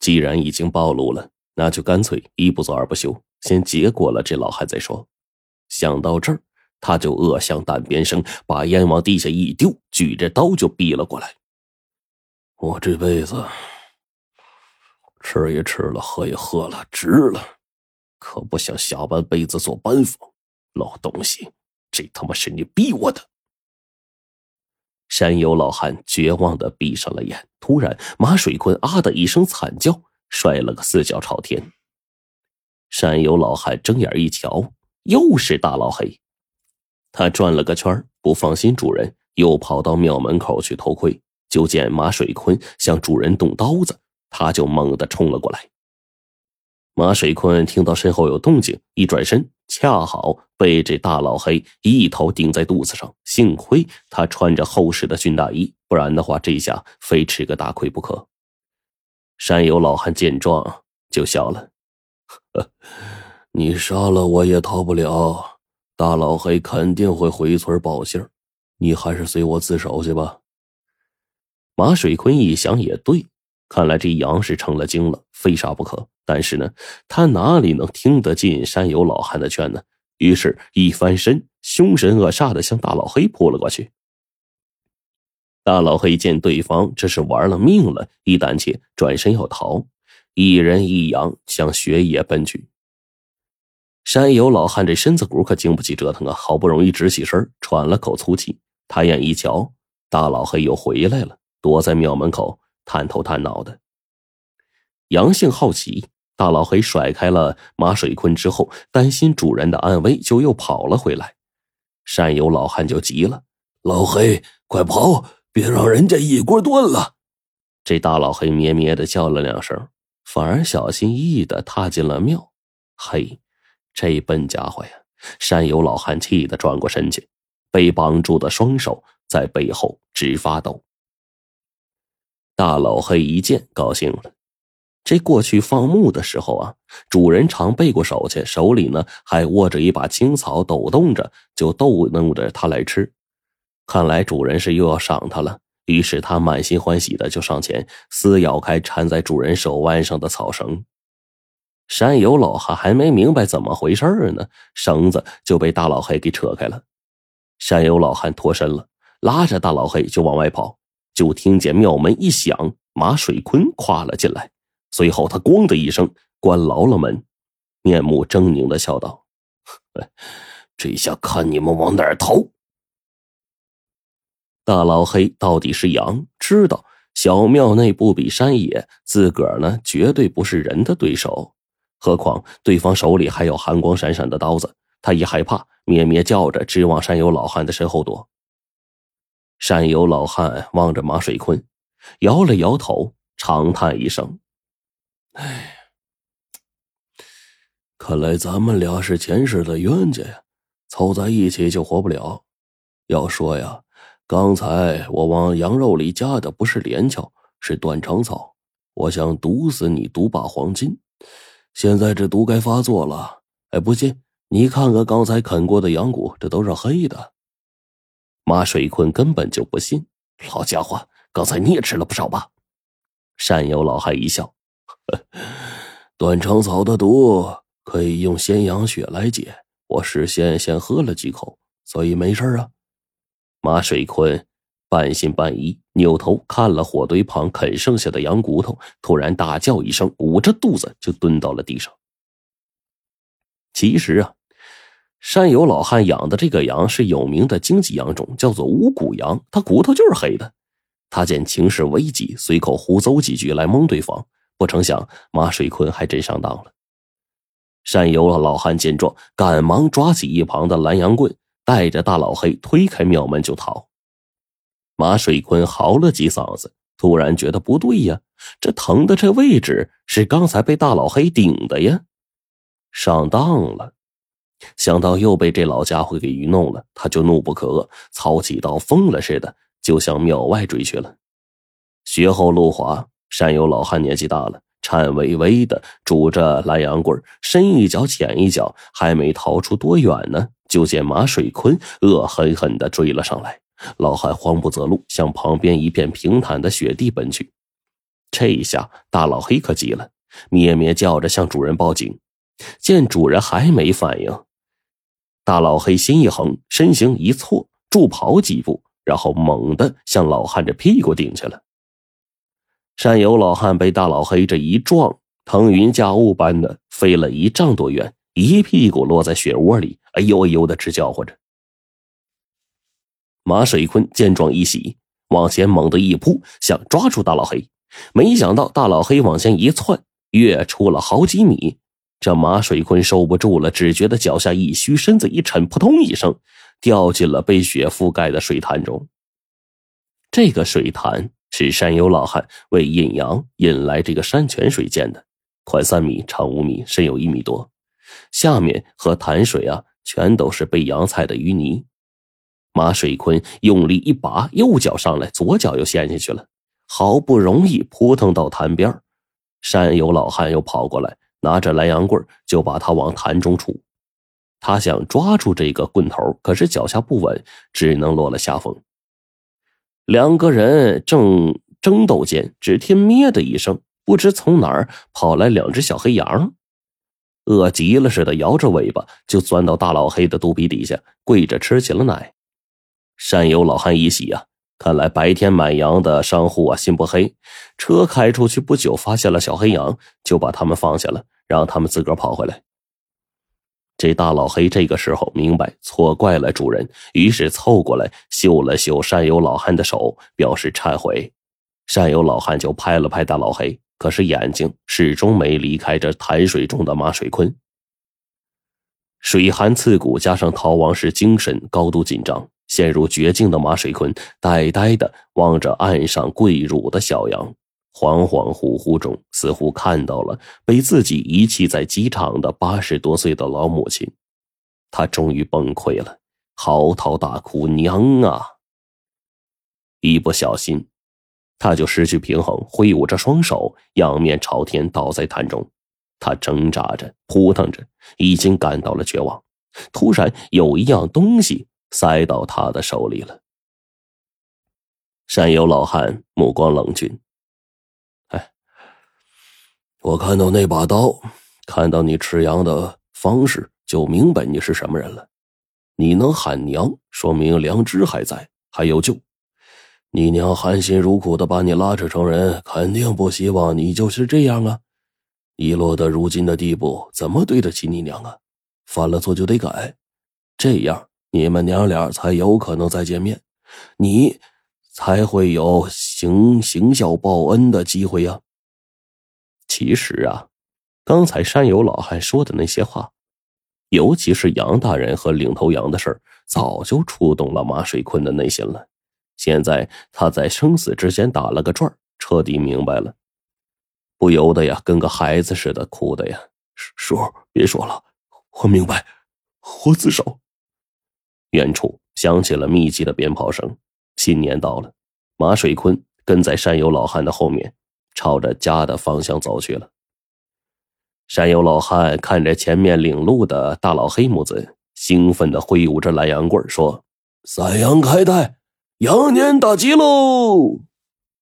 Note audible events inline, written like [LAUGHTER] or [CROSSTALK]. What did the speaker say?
既然已经暴露了，那就干脆一不做二不休，先结果了这老汉再说。想到这儿，他就恶向胆边生，把烟往地下一丢，举着刀就逼了过来。我这辈子吃也吃了，喝也喝了，值了，可不想下半辈子做班房。老东西，这他妈是你逼我的！山有老汉绝望的闭上了眼。突然，马水坤啊的一声惨叫，摔了个四脚朝天。山有老汉睁眼一瞧，又是大老黑。他转了个圈不放心主人，又跑到庙门口去偷窥。就见马水坤向主人动刀子，他就猛地冲了过来。马水坤听到身后有动静，一转身，恰好被这大老黑一头顶在肚子上。幸亏他穿着厚实的军大衣，不然的话，这下非吃个大亏不可。山有老汉见状就笑了：“你杀了我也逃不了，大老黑肯定会回村报信你还是随我自首去吧。”马水坤一想也对，看来这羊是成了精了，非杀不可。但是呢，他哪里能听得进山有老汉的劝呢？于是，一翻身，凶神恶煞的向大老黑扑了过去。大老黑见对方这是玩了命了，一胆怯，转身要逃。一人一羊向雪野奔去。山有老汉这身子骨可经不起折腾啊！好不容易直起身，喘了口粗气，抬眼一瞧，大老黑又回来了。躲在庙门口，探头探脑的。杨性好奇，大老黑甩开了马水坤之后，担心主人的安危，就又跑了回来。山有老汉就急了：“老黑，快跑，别让人家一锅炖了！”这大老黑咩咩的叫了两声，反而小心翼翼的踏进了庙。嘿，这笨家伙呀！山有老汉气得转过身去，被绑住的双手在背后直发抖。大老黑一见，高兴了。这过去放牧的时候啊，主人常背过手去，手里呢还握着一把青草，抖动着就逗弄着他来吃。看来主人是又要赏他了，于是他满心欢喜的就上前撕咬开缠在主人手腕上的草绳。山有老汉还没明白怎么回事呢，绳子就被大老黑给扯开了。山有老汉脱身了，拉着大老黑就往外跑。就听见庙门一响，马水坤跨了进来，随后他“咣”的一声关牢了门，面目狰狞的笑道：“ [LAUGHS] 这下看你们往哪儿逃！”大老黑到底是羊，知道小庙内不比山野，自个儿呢绝对不是人的对手，何况对方手里还有寒光闪闪的刀子，他一害怕，咩咩叫着，直往山有老汉的身后躲。山有老汉望着马水坤，摇了摇头，长叹一声：“哎，看来咱们俩是前世的冤家呀，凑在一起就活不了。要说呀，刚才我往羊肉里加的不是连翘，是断肠草。我想毒死你，毒把黄金。现在这毒该发作了。哎，不信你看看刚才啃过的羊骨，这都是黑的。”马水坤根本就不信，老家伙，刚才你也吃了不少吧？山有老汉一笑：“ [LAUGHS] 断肠草的毒可以用鲜羊血来解，我事先先喝了几口，所以没事啊。”马水坤半信半疑，扭头看了火堆旁啃剩下的羊骨头，突然大叫一声，捂着肚子就蹲到了地上。其实啊。山有老汉养的这个羊是有名的经济羊种，叫做五谷羊，它骨头就是黑的。他见情势危急，随口胡诌几句来蒙对方，不成想马水坤还真上当了。山有老汉见状，赶忙抓起一旁的拦羊棍，带着大老黑推开庙门就逃。马水坤嚎了几嗓子，突然觉得不对呀，这疼的这位置是刚才被大老黑顶的呀，上当了。想到又被这老家伙给愚弄了，他就怒不可遏，操起刀疯了似的就向庙外追去了。雪后路滑，山有老汉年纪大了，颤巍巍的拄着拦羊棍，深一脚浅一脚，还没逃出多远呢，就见马水坤恶狠狠的追了上来。老汉慌不择路，向旁边一片平坦的雪地奔去。这一下，大老黑可急了，咩咩叫着向主人报警。见主人还没反应，大老黑心一横，身形一错，助跑几步，然后猛地向老汉这屁股顶去了。山友老汉被大老黑这一撞，腾云驾雾般的飞了一丈多远，一屁股落在雪窝里，哎呦哎呦的直叫唤着。马水坤见状一喜，往前猛地一扑，想抓住大老黑。没想到大老黑往前一窜，跃出了好几米。这马水坤受不住了，只觉得脚下一虚，身子一沉，扑通一声，掉进了被雪覆盖的水潭中。这个水潭是山友老汉为引羊引来这个山泉水建的，宽三米，长五米，深有一米多。下面和潭水啊，全都是被羊踩的淤泥。马水坤用力一拔，右脚上来，左脚又陷下去了。好不容易扑腾到潭边山友老汉又跑过来，拿着蓝杨棍就把他往潭中杵。他想抓住这个棍头，可是脚下不稳，只能落了下风。两个人正争斗间，只听“咩”的一声，不知从哪儿跑来两只小黑羊，饿极了似的，摇着尾巴就钻到大老黑的肚皮底下，跪着吃起了奶。山有老汉一喜呀。看来白天买羊的商户啊，心不黑。车开出去不久，发现了小黑羊，就把他们放下了，让他们自个儿跑回来。这大老黑这个时候明白错怪了主人，于是凑过来嗅了嗅山友老汉的手，表示忏悔。山友老汉就拍了拍大老黑，可是眼睛始终没离开这潭水中的马水坤。水寒刺骨，加上逃亡时精神高度紧张。陷入绝境的马水坤呆呆的望着岸上跪乳的小羊，恍恍惚惚中似乎看到了被自己遗弃在机场的八十多岁的老母亲，他终于崩溃了，嚎啕大哭：“娘啊！”一不小心，他就失去平衡，挥舞着双手，仰面朝天倒在潭中。他挣扎着，扑腾着，已经感到了绝望。突然，有一样东西。塞到他的手里了。山友老汉目光冷峻，哎，我看到那把刀，看到你吃羊的方式，就明白你是什么人了。你能喊娘，说明良知还在，还有救。你娘含辛茹苦的把你拉扯成人，肯定不希望你就是这样啊。你落得如今的地步，怎么对得起你娘啊？犯了错就得改，这样。你们娘俩才有可能再见面，你才会有行行孝报恩的机会呀。其实啊，刚才山友老汉说的那些话，尤其是杨大人和领头羊的事儿，早就触动了马水坤的内心了。现在他在生死之间打了个转彻底明白了，不由得呀，跟个孩子似的哭的呀。叔，别说了，我明白，我自首。远处响起了密集的鞭炮声。新年到了，马水坤跟在山友老汉的后面，朝着家的方向走去了。山友老汉看着前面领路的大老黑母子，兴奋地挥舞着蓝羊棍说：“三羊开泰，羊年大吉喽！”